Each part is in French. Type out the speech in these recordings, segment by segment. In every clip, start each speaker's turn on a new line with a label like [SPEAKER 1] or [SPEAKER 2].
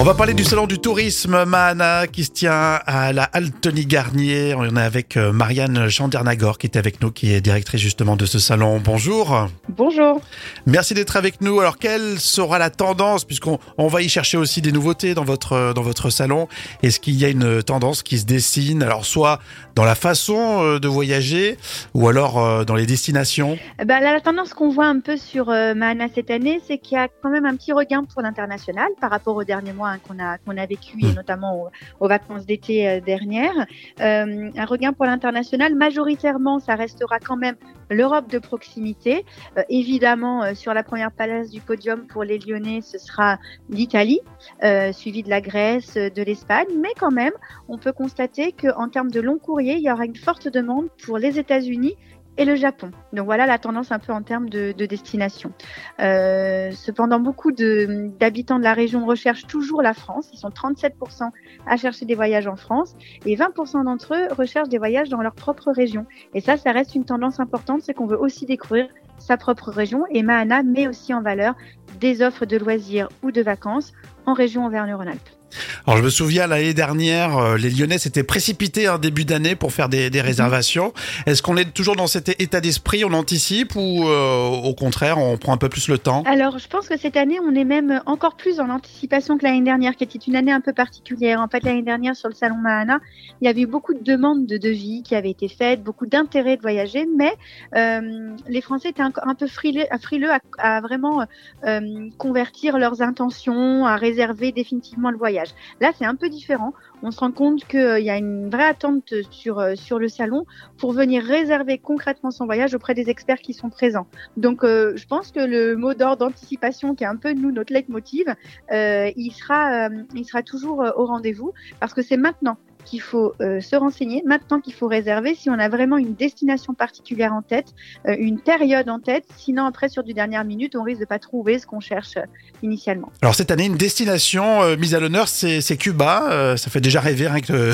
[SPEAKER 1] On va parler du salon du tourisme Mahana qui se tient à la Altony Garnier. On est avec euh, Marianne Chandernagor qui est avec nous, qui est directrice justement de ce salon. Bonjour.
[SPEAKER 2] Bonjour.
[SPEAKER 1] Merci d'être avec nous. Alors quelle sera la tendance puisqu'on on va y chercher aussi des nouveautés dans votre dans votre salon. Est-ce qu'il y a une tendance qui se dessine? Alors soit dans la façon euh, de voyager ou alors euh, dans les destinations?
[SPEAKER 2] Bah, là, la tendance qu'on voit un peu sur euh, Mahana cette année, c'est qu'il y a quand même un petit regain pour l'international par rapport aux derniers mois hein, qu'on a qu'on a vécu et
[SPEAKER 1] Mm.
[SPEAKER 2] notamment aux, aux vacances d'été euh, dernières. Euh, un regain pour l'international. Majoritairement, ça restera quand même l'Europe de proximité. Euh, évidemment, euh, sur la première place du podium pour les Lyonnais, ce sera l'Italie, euh, suivi de la Grèce, de l'Espagne. Mais quand même, on peut constater qu'en termes de long courrier, il y aura une forte demande pour les États-Unis et le Japon. Donc voilà la tendance un peu en termes de, de destination. Euh, cependant, beaucoup de- d'habitants de, la région recherchent toujours la France. Ils sont 37% à chercher des voyages en France et 20% d'entre eux recherchent des voyages dans leur propre région. Et ça, ça reste une tendance importante, c'est qu'on veut aussi découvrir sa propre région et Mahana met aussi en valeur des offres de loisirs ou de vacances en région Auvergne-Rhône-Alpes.
[SPEAKER 1] Alors je me souviens l'année dernière, euh, les Lyonnais s'étaient précipités un début d'année pour faire des, des réservations. Est-ce qu'on est toujours dans cet état d'esprit, on anticipe ou euh, au contraire on prend un peu plus le temps?
[SPEAKER 2] Alors, je pense que cette année, on est même encore plus en anticipation que l'année dernière, qui était une année un peu particulière. En fait, l'année dernière, sur le salon Mahana, il y avait eu beaucoup de demandes de devis qui avaient été faites, beaucoup d'intérêt de voyager, mais euh, les Français étaient un, un peu frileux, frileux à, à vraiment euh, convertir leurs intentions, à réserver définitivement le voyage. Là, c'est un peu différent. On se rend compte qu'il y a une vraie attente sur, euh, sur le salon pour venir réserver concrètement son voyage auprès des experts qui sont présents. Donc, euh, je pense que le mot d'ordre d'anticipation, qui est un peu nous notre leitmotiv, euh, il sera, euh, il sera toujours euh, au rendez-vous parce que c'est maintenant qu'il faut euh, se renseigner, maintenant qu'il faut réserver si on a vraiment une destination particulière en tête, euh, une période en tête. Sinon, après, sur du dernière minute, on risque de pas trouver ce qu'on cherche euh, initialement.
[SPEAKER 1] Alors cette année une destination euh, mise à l'honneur c'est Cuba. Euh, ça fait déjà rêver rien que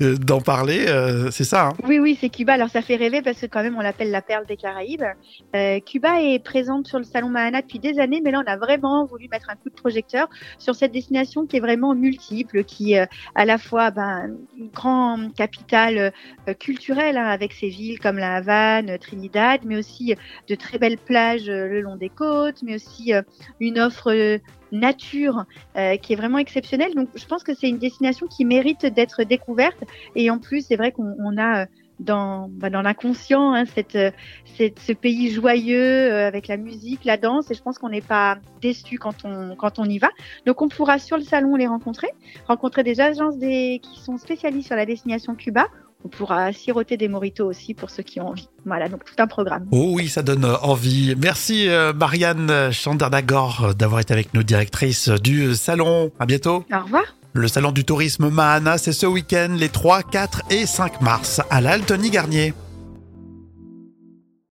[SPEAKER 1] de- d'en parler. euh, c'est ça. hein?
[SPEAKER 2] Oui, oui, c'est Cuba. Alors, ça fait rêver parce que quand même, on l'appelle la perle des Caraïbes. Euh, Cuba est présente sur le salon Mahana depuis des années, mais là, on a vraiment voulu mettre un coup de projecteur sur cette destination qui est vraiment multiple, qui à la fois ben, une grande capitale euh, culturelle hein, avec ses villes comme la Havane, euh, Trinidad, mais aussi de très belles plages euh, le long des côtes, mais aussi euh, une offre euh, nature euh, qui est vraiment exceptionnelle. Donc, je pense que c'est une destination qui mérite d'être découverte. Et en plus, c'est vrai qu'on on a euh, dans, bah, dans l'inconscient hein, cette, euh, cette, ce pays joyeux euh, avec la musique, la danse. Et je pense qu'on n'est pas déçu quand on, quand on y va. Donc, on pourra sur le salon les rencontrer, rencontrer des agences des, qui sont spécialistes sur la destination Cuba. On pourra siroter des moritos aussi pour ceux qui ont envie. Voilà, donc tout un programme.
[SPEAKER 1] Oh oui, ça donne envie. Merci euh, Marianne Chandernagor euh, d'avoir été avec nous, directrice du salon. À bientôt.
[SPEAKER 2] Au revoir.
[SPEAKER 1] Le salon du tourisme Mahana, c'est ce week-end les 3, 4 et 5 mars à l'Altony Garnier.